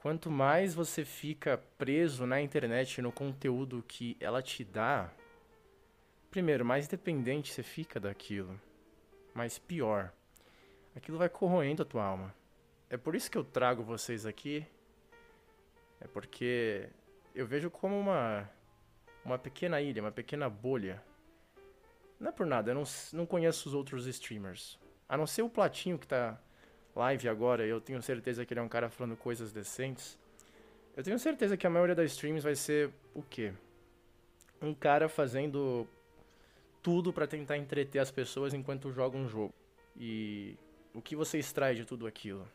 Quanto mais você fica preso na internet, no conteúdo que ela te dá, primeiro, mais dependente você fica daquilo. Mas pior, aquilo vai corroendo a tua alma. É por isso que eu trago vocês aqui. É porque eu vejo como uma uma pequena ilha, uma pequena bolha. Não é por nada, eu não, não conheço os outros streamers. A não ser o Platinho que tá live agora, eu tenho certeza que ele é um cara falando coisas decentes. Eu tenho certeza que a maioria das streams vai ser o quê? Um cara fazendo tudo para tentar entreter as pessoas enquanto joga um jogo. E o que você extrai de tudo aquilo?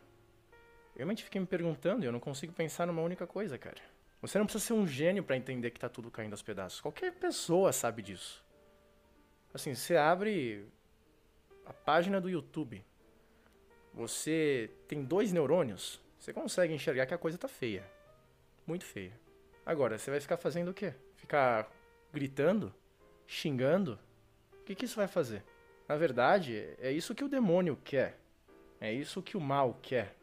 Eu realmente fiquei me perguntando e eu não consigo pensar numa única coisa, cara. Você não precisa ser um gênio para entender que tá tudo caindo aos pedaços. Qualquer pessoa sabe disso. Assim, você abre a página do YouTube, você tem dois neurônios, você consegue enxergar que a coisa tá feia. Muito feia. Agora, você vai ficar fazendo o quê? Ficar gritando? Xingando? O que, que isso vai fazer? Na verdade, é isso que o demônio quer. É isso que o mal quer.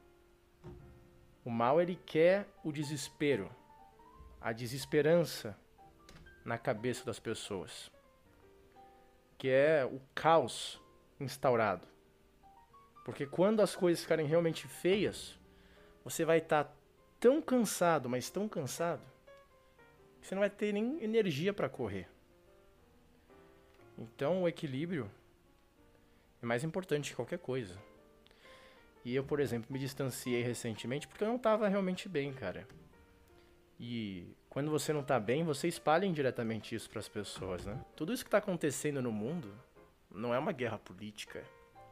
O mal ele quer o desespero, a desesperança na cabeça das pessoas, que é o caos instaurado. Porque quando as coisas ficarem realmente feias, você vai estar tá tão cansado, mas tão cansado, que você não vai ter nem energia para correr. Então o equilíbrio é mais importante que qualquer coisa. E eu, por exemplo, me distanciei recentemente porque eu não estava realmente bem, cara. E quando você não está bem, você espalha indiretamente isso para as pessoas, né? Tudo isso que está acontecendo no mundo não é uma guerra política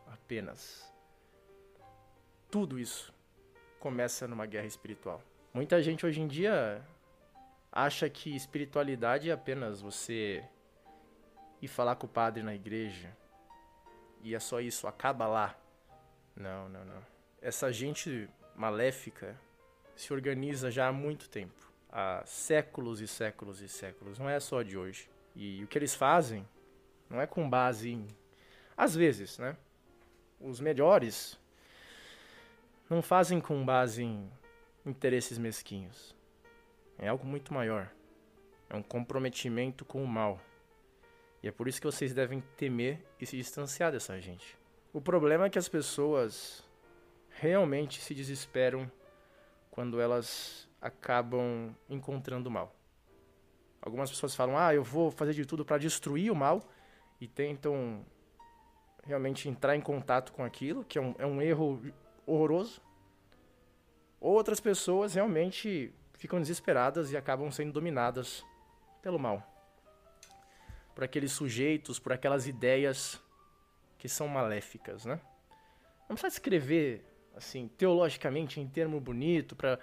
apenas tudo isso começa numa guerra espiritual. Muita gente hoje em dia acha que espiritualidade é apenas você ir falar com o padre na igreja e é só isso, acaba lá. Não, não, não. Essa gente maléfica se organiza já há muito tempo há séculos e séculos e séculos, não é só de hoje. E o que eles fazem não é com base em. Às vezes, né? Os melhores não fazem com base em interesses mesquinhos. É algo muito maior. É um comprometimento com o mal. E é por isso que vocês devem temer e se distanciar dessa gente. O problema é que as pessoas realmente se desesperam quando elas acabam encontrando o mal. Algumas pessoas falam: "Ah, eu vou fazer de tudo para destruir o mal" e tentam realmente entrar em contato com aquilo, que é um, é um erro horroroso. Outras pessoas realmente ficam desesperadas e acabam sendo dominadas pelo mal. Por aqueles sujeitos, por aquelas ideias que são maléficas, né? Não precisa escrever assim teologicamente em termo bonito para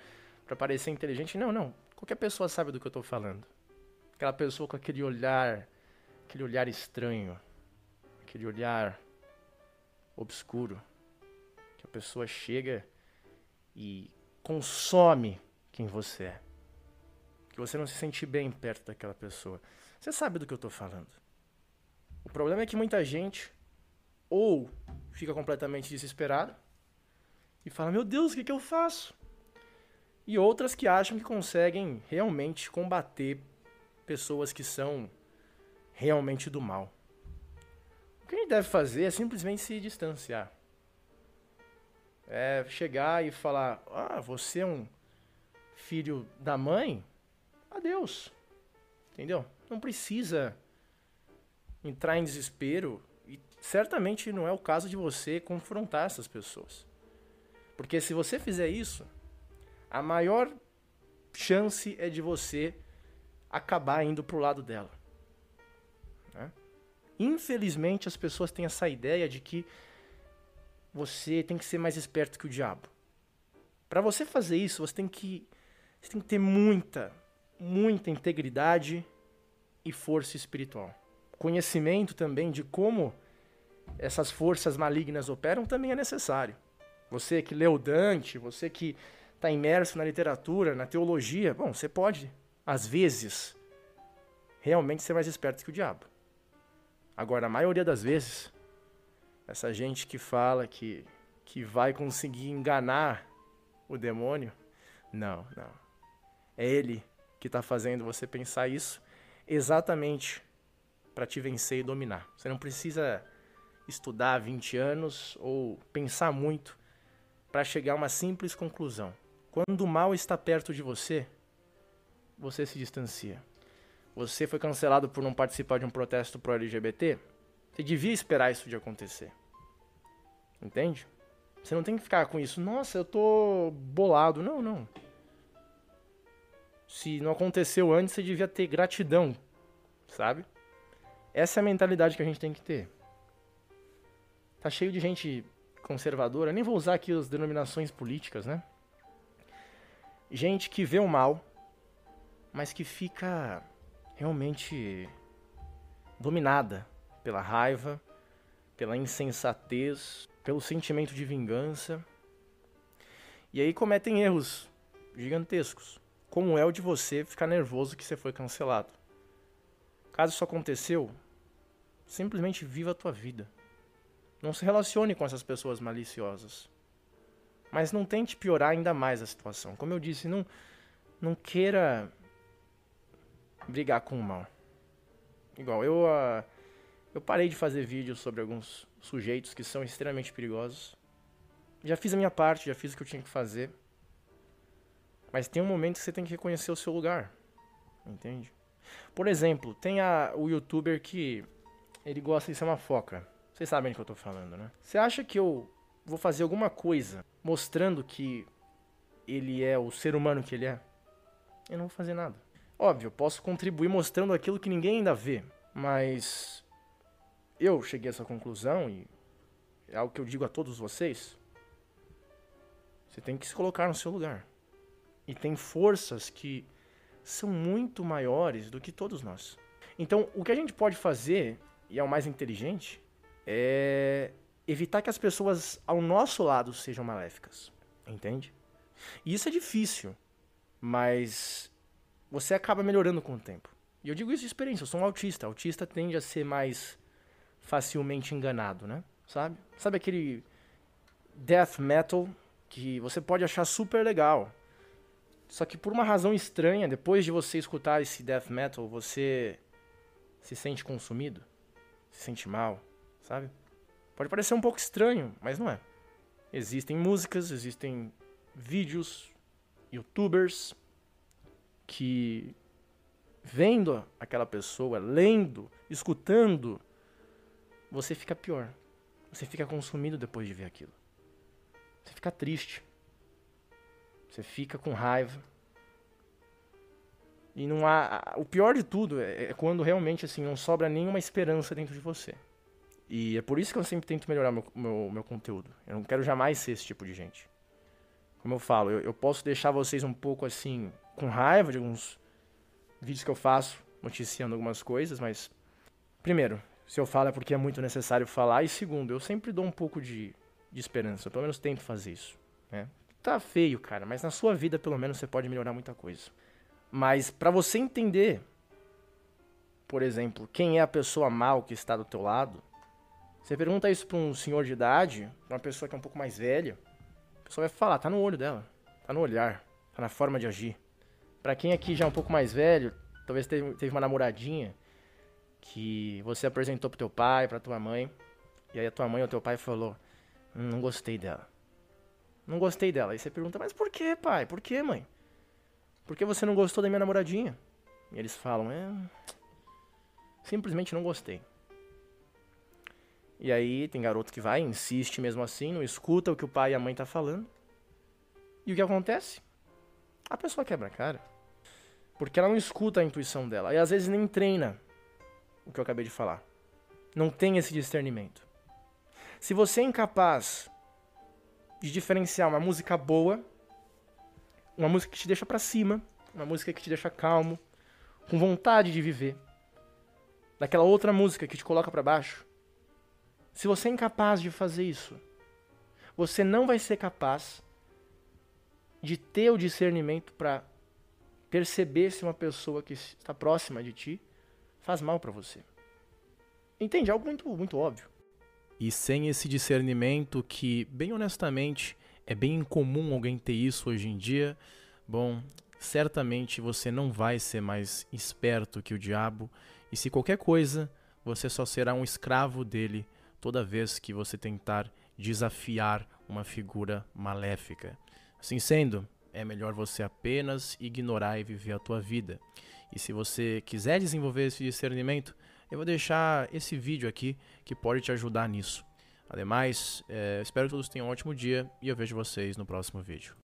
para parecer inteligente. Não, não. Qualquer pessoa sabe do que eu estou falando. Aquela pessoa com aquele olhar, aquele olhar estranho, aquele olhar obscuro, que a pessoa chega e consome quem você é. Que você não se sente bem perto daquela pessoa. Você sabe do que eu estou falando. O problema é que muita gente ou fica completamente desesperada e fala: Meu Deus, o que, que eu faço? E outras que acham que conseguem realmente combater pessoas que são realmente do mal. O que a gente deve fazer é simplesmente se distanciar. É chegar e falar: Ah, você é um filho da mãe? Adeus. Entendeu? Não precisa entrar em desespero. E certamente não é o caso de você confrontar essas pessoas. Porque se você fizer isso, a maior chance é de você acabar indo pro lado dela. Né? Infelizmente, as pessoas têm essa ideia de que você tem que ser mais esperto que o diabo. Para você fazer isso, você tem que você tem que ter muita, muita integridade e força espiritual. Conhecimento também de como essas forças malignas operam também é necessário. Você que leu Dante, você que está imerso na literatura, na teologia, bom, você pode, às vezes, realmente ser mais esperto que o diabo. Agora, a maioria das vezes, essa gente que fala que, que vai conseguir enganar o demônio, Não, não. É ele que está fazendo você pensar isso exatamente para te vencer e dominar. Você não precisa estudar 20 anos ou pensar muito para chegar a uma simples conclusão. Quando o mal está perto de você, você se distancia. Você foi cancelado por não participar de um protesto pro LGBT? Você devia esperar isso de acontecer. Entende? Você não tem que ficar com isso. Nossa, eu tô bolado. Não, não. Se não aconteceu antes, você devia ter gratidão, sabe? Essa é a mentalidade que a gente tem que ter. Tá cheio de gente conservadora, nem vou usar aqui as denominações políticas, né? Gente que vê o mal, mas que fica realmente dominada pela raiva, pela insensatez, pelo sentimento de vingança. E aí cometem erros gigantescos, como é o de você ficar nervoso que você foi cancelado. Caso isso aconteceu, simplesmente viva a tua vida. Não se relacione com essas pessoas maliciosas. Mas não tente piorar ainda mais a situação. Como eu disse, não, não queira brigar com o mal. Igual, eu, uh, eu parei de fazer vídeos sobre alguns sujeitos que são extremamente perigosos. Já fiz a minha parte, já fiz o que eu tinha que fazer. Mas tem um momento que você tem que reconhecer o seu lugar. Entende? Por exemplo, tem a, o youtuber que ele gosta de ser uma foca. Vocês sabem do que eu tô falando, né? Você acha que eu vou fazer alguma coisa mostrando que ele é o ser humano que ele é? Eu não vou fazer nada. Óbvio, eu posso contribuir mostrando aquilo que ninguém ainda vê, mas eu cheguei a essa conclusão e é algo que eu digo a todos vocês. Você tem que se colocar no seu lugar. E tem forças que são muito maiores do que todos nós. Então, o que a gente pode fazer, e é o mais inteligente, é evitar que as pessoas ao nosso lado sejam maléficas. Entende? E isso é difícil, mas você acaba melhorando com o tempo. E eu digo isso de experiência, eu sou um autista. Autista tende a ser mais facilmente enganado, né? Sabe? Sabe aquele death metal que você pode achar super legal. Só que por uma razão estranha, depois de você escutar esse death metal, você se sente consumido, se sente mal, sabe? Pode parecer um pouco estranho, mas não é. Existem músicas, existem vídeos, youtubers que vendo aquela pessoa, lendo, escutando, você fica pior. Você fica consumido depois de ver aquilo. Você fica triste. Você fica com raiva. E não há. O pior de tudo é, é quando realmente assim não sobra nenhuma esperança dentro de você. E é por isso que eu sempre tento melhorar meu, meu, meu conteúdo. Eu não quero jamais ser esse tipo de gente. Como eu falo, eu, eu posso deixar vocês um pouco assim com raiva de alguns vídeos que eu faço, noticiando algumas coisas, mas primeiro, se eu falo é porque é muito necessário falar, e segundo, eu sempre dou um pouco de, de esperança, eu pelo menos tento fazer isso, né? Tá feio, cara, mas na sua vida pelo menos você pode melhorar muita coisa. Mas para você entender, por exemplo, quem é a pessoa mal que está do teu lado, você pergunta isso para um senhor de idade, uma pessoa que é um pouco mais velha, a pessoa vai falar, tá no olho dela, tá no olhar, tá na forma de agir. Para quem aqui já é um pouco mais velho, talvez teve uma namoradinha que você apresentou pro teu pai, pra tua mãe, e aí a tua mãe ou teu pai falou: hum, Não gostei dela. Não gostei dela. Aí você pergunta: Mas por que, pai? Por que, mãe? Por que você não gostou da minha namoradinha? E eles falam: É. Simplesmente não gostei. E aí tem garoto que vai, insiste mesmo assim, não escuta o que o pai e a mãe tá falando. E o que acontece? A pessoa quebra a cara. Porque ela não escuta a intuição dela. E às vezes nem treina o que eu acabei de falar. Não tem esse discernimento. Se você é incapaz de diferenciar uma música boa, uma música que te deixa para cima, uma música que te deixa calmo, com vontade de viver, daquela outra música que te coloca para baixo, se você é incapaz de fazer isso, você não vai ser capaz de ter o discernimento para perceber se uma pessoa que está próxima de ti faz mal para você. Entende? Algo muito, muito óbvio. E sem esse discernimento, que, bem honestamente, é bem incomum alguém ter isso hoje em dia, Bom, certamente você não vai ser mais esperto que o diabo, e se qualquer coisa, você só será um escravo dele toda vez que você tentar desafiar uma figura maléfica. Assim sendo, é melhor você apenas ignorar e viver a tua vida. E se você quiser desenvolver esse discernimento, eu vou deixar esse vídeo aqui que pode te ajudar nisso. Ademais, é, espero que todos tenham um ótimo dia e eu vejo vocês no próximo vídeo.